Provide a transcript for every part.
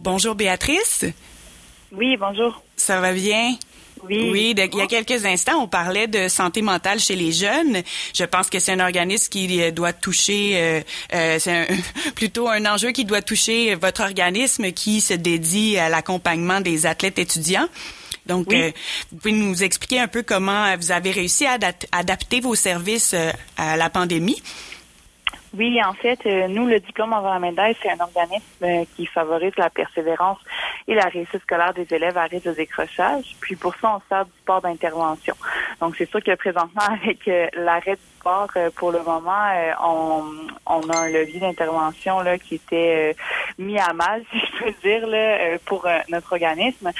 Bonjour Béatrice. Oui, bonjour. Ça va bien? Oui. Oui, il y a quelques instants, on parlait de santé mentale chez les jeunes. Je pense que c'est un organisme qui euh, doit toucher, euh, euh, c'est plutôt un enjeu qui doit toucher votre organisme qui se dédie à l'accompagnement des athlètes étudiants. Donc, vous pouvez nous expliquer un peu comment vous avez réussi à adapter vos services à la pandémie? Oui, en fait, nous, le diplôme en la c'est un organisme qui favorise la persévérance et la réussite scolaire des élèves à risque de décrochage. Puis pour ça, on sert du sport d'intervention. Donc c'est sûr que présentement, avec euh, l'arrêt euh, pour le moment, euh, on, on, a un levier d'intervention là qui était mis à mal, si je peux dire, là, pour notre organisme.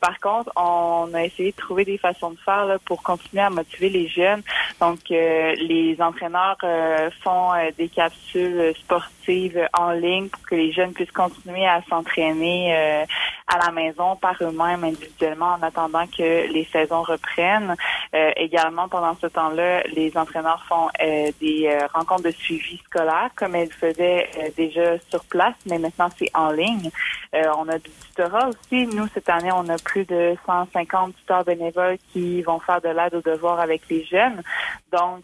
par contre, on a essayé de trouver des façons de faire là, pour continuer à motiver les jeunes. Donc les entraîneurs font des capsules sportives en ligne pour que les jeunes puissent continuer à s'entraîner à la maison par eux-mêmes individuellement en attendant que les saisons reprennent. Euh, également, pendant ce temps-là, les entraîneurs font euh, des euh, rencontres de suivi scolaire comme elles faisaient déjà sur place, mais maintenant c'est en ligne. on a du tutorat aussi. Nous, cette année, on a plus de 150 tuteurs bénévoles qui vont faire de l'aide aux devoirs avec les jeunes. Donc,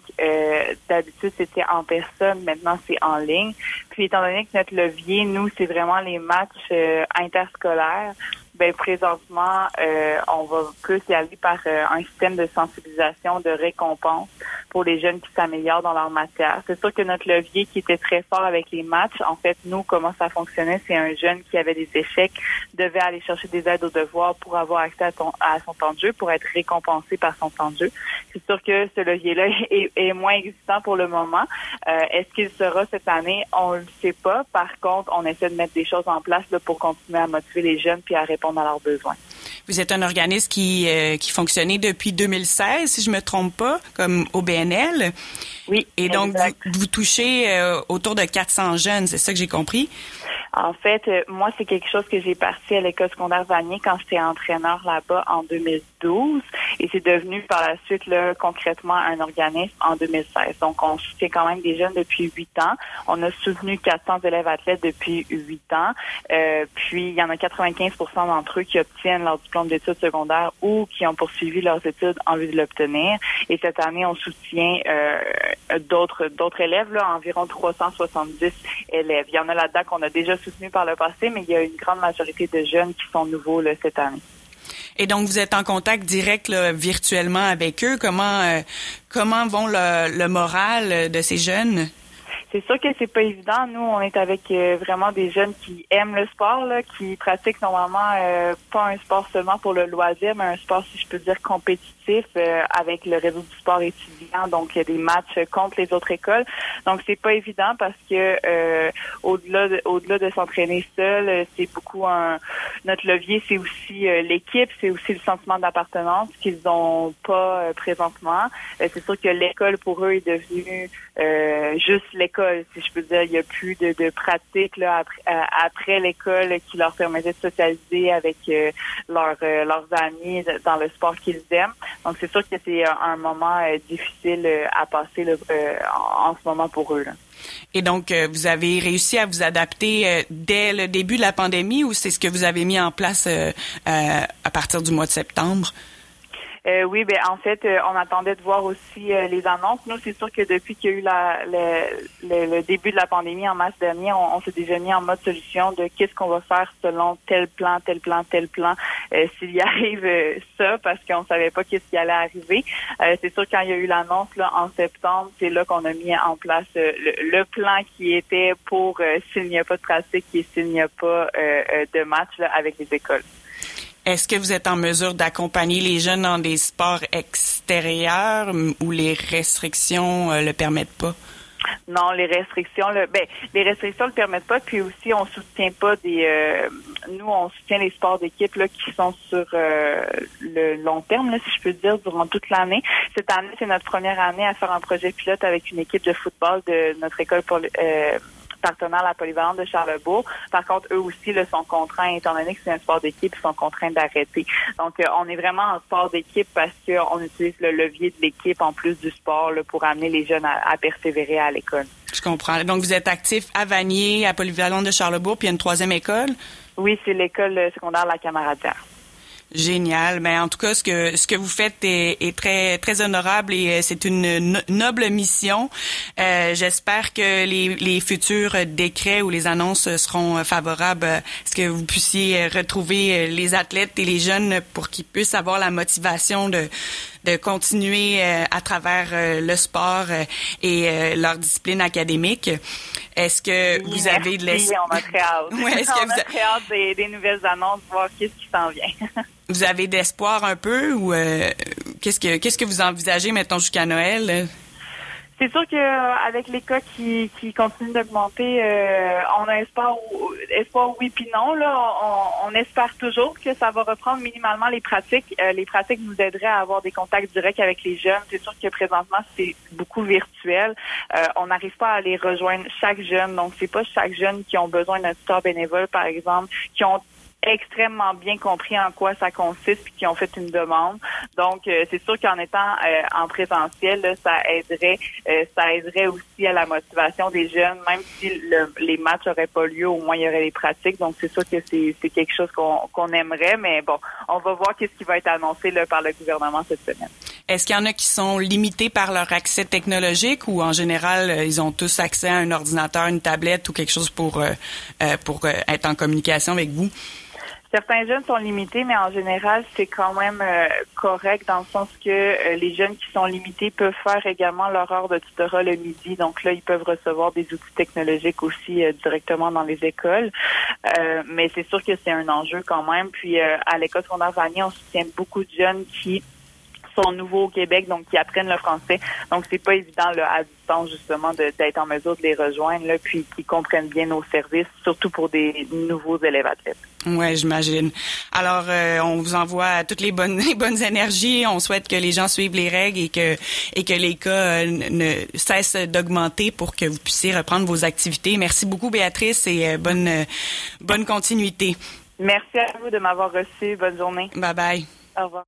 d'habitude, c'était en personne. Maintenant, c'est en ligne. Puis, étant donné que notre levier, nous, c'est vraiment les matchs interscolaires, ben présentement, euh, on va plus y aller par euh, un système de sensibilisation, de récompense pour les jeunes qui s'améliorent dans leur matière. C'est sûr que notre levier qui était très fort avec les matchs, en fait, nous, comment ça fonctionnait, c'est un jeune qui avait des échecs, devait aller chercher des aides aux devoirs pour avoir accès à, à son temps de jeu, pour être récompensé par son temps de jeu. C'est sûr que ce levier-là est, est, moins existant pour le moment. Euh, est-ce qu'il sera cette année? On ne le sait pas. Par contre, on essaie de mettre des choses en place là, pour continuer à motiver les jeunes puis à répondre à leurs besoins. Vous êtes un organisme qui, euh, qui fonctionnait depuis 2016, si je me trompe pas, comme OBNL. Oui. Et donc, vous, touchez euh, autour de 400 jeunes, c'est ça que j'ai compris? En fait, euh, moi, c'est quelque chose que j'ai parti à l'école secondaire Vanier quand j'étais entraîneur là-bas en 2012 et c'est devenu par la suite là, concrètement un organisme en 2016. Donc, on soutient quand même des jeunes depuis huit ans. On a soutenu 400 élèves athlètes depuis huit ans. Euh, puis, il y en a 95% d'entre eux qui obtiennent leur diplôme d'études secondaires ou qui ont poursuivi leurs études en vue de l'obtenir. Et cette année, on soutient euh, d'autres d'autres élèves, là, environ 370 élèves. Il y en a là-dedans qu'on a déjà soutenu par le passé, mais il y a une grande majorité de jeunes qui sont nouveaux là, cette année. Et donc, vous êtes en contact direct là, virtuellement avec eux. Comment, euh, comment vont le, le moral de ces jeunes? c'est sûr que c'est pas évident. Nous, on est avec euh, vraiment des jeunes qui aiment le sport, là, qui pratiquent normalement euh, pas un sport seulement pour le loisir, mais un sport, si je peux dire, compétitif euh, avec le réseau du sport étudiant. Donc, il y a des matchs contre les autres écoles. Donc, c'est pas évident parce que au-delà de, au-delà de s'entraîner seul, c'est beaucoup un notre levier, c'est aussi l'équipe, c'est aussi le sentiment d'appartenance qu'ils n'ont pas présentement. c'est sûr que l'école pour eux est devenue juste l'école si je peux dire. Il n'y a plus de, de pratique là, après, euh, après l'école qui leur permettait de socialiser avec euh, euh, leurs amis dans le sport qu'ils aiment. Donc, c'est sûr que c'est un moment difficile à passer en, ce moment pour eux. Et donc, vous avez réussi à vous adapter dès le début de la pandémie ou c'est ce que vous avez mis en place à partir du mois de septembre? Euh, oui, ben en fait, euh, on attendait de voir aussi euh, les annonces. Nous, c'est sûr que depuis qu'il y a eu la, le, début de la pandémie en mars dernier, on, s'est déjà mis en mode solution de qu'est-ce qu'on va faire selon tel plan, tel plan, tel plan, s'il y arrive ça, parce qu'on savait pas qu'est-ce qui allait arriver. c'est sûr quand il y a eu l'annonce là en septembre, c'est là qu'on a mis en place le, plan qui était pour s'il n'y a pas de pratique et s'il n'y a pas de match avec les écoles. Est-ce que vous êtes en mesure d'accompagner les jeunes dans des sports extérieurs où les restrictions euh, le permettent pas? Non, les restrictions, le, ben, les restrictions le permettent pas. Puis aussi, on soutient pas des. Euh, nous, on soutient les sports d'équipe là qui sont sur euh, le long terme, là, si je peux dire, durant toute l'année. Cette année, c'est notre première année à faire un projet pilote avec une équipe de football de notre école pour euh, partenaire la polyvalente de Charlebourg. Par contre, eux aussi le sont contraints, étant donné que c'est un sport d'équipe, ils sont contraints d'arrêter. Donc, euh, on est vraiment en sport d'équipe parce qu'on utilise le levier de l'équipe en plus du sport pour amener les jeunes à, persévérer à l'école. Je comprends. Donc, vous êtes actif à Vanier, à Polyvalente de Charlebourg, puis il y a une troisième école? Oui, c'est l'école secondaire La Camaradière. Génial. Mais en tout cas, ce que ce que vous faites est, très très honorable et euh, c'est une noble mission. Euh, J'espère que les, futurs décrets ou les annonces seront favorables ce que vous puissiez retrouver les athlètes et les jeunes pour qu'ils puissent avoir la motivation de de continuer euh, à travers euh, le sport et leur discipline académique. Est-ce que vous avez de l'espoir? On a très hâte. Ouais, est-ce que vous a... très hâte des, des nouvelles annonces, voir qu'est-ce qui s'en vient. Vous avez d'espoir un peu ou euh, qu'est-ce que qu'est-ce que vous envisagez maintenant jusqu'à Noël? C'est sûr qu'avec les cas qui, qui continuent d'augmenter, euh, on a espoir, espoir oui puis non. Là, on, espère toujours que ça va reprendre minimalement les pratiques. Euh, les pratiques nous aideraient à avoir des contacts directs avec les jeunes. C'est sûr que présentement c'est beaucoup virtuel. on n'arrive pas à les rejoindre chaque jeune. Donc c'est pas chaque jeune qui ont besoin d'un tuteur bénévole, par exemple, qui ont extrêmement bien compris en quoi ça consiste puis qui ont fait une demande. Donc euh, c'est sûr qu'en étant euh, en présentiel, ça aiderait euh, ça aiderait aussi à la motivation des jeunes même si les matchs n'auraient pas lieu, au moins il y aurait les pratiques. Donc c'est sûr que c'est quelque chose qu'on aimerait mais bon, on va voir qu'est-ce qui va être annoncé là, par le gouvernement cette semaine. Est-ce qu'il y en a qui sont limités par leur accès technologique ou en général ils ont tous accès à un ordinateur, une tablette ou quelque chose pour pour être en communication avec vous? Certains jeunes sont limités, mais en général, c'est quand même euh, correct dans le sens que euh, les jeunes qui sont limités peuvent faire également leur heure de tutorat le midi. Donc là, ils peuvent recevoir des outils technologiques aussi euh, directement dans les écoles. mais c'est sûr que c'est un enjeu quand même. Puis à l'école secondaire Vanier, on soutient beaucoup de jeunes qui sont nouveaux au Québec, donc qui apprennent le français. Donc c'est pas évident là, à distance justement d'être en mesure de les rejoindre, là, puis qui comprennent bien nos services, surtout pour des nouveaux élèves athlètes. Ouais, j'imagine. Alors, euh, on vous envoie toutes les bonnes, les bonnes énergies. On souhaite que les gens suivent les règles et que et que les cas euh, ne cessent d'augmenter pour que vous puissiez reprendre vos activités. Merci beaucoup, Béatrice, et euh, bonne bonne continuité. Merci à vous de m'avoir reçu. Bonne journée. Bye bye. Au revoir.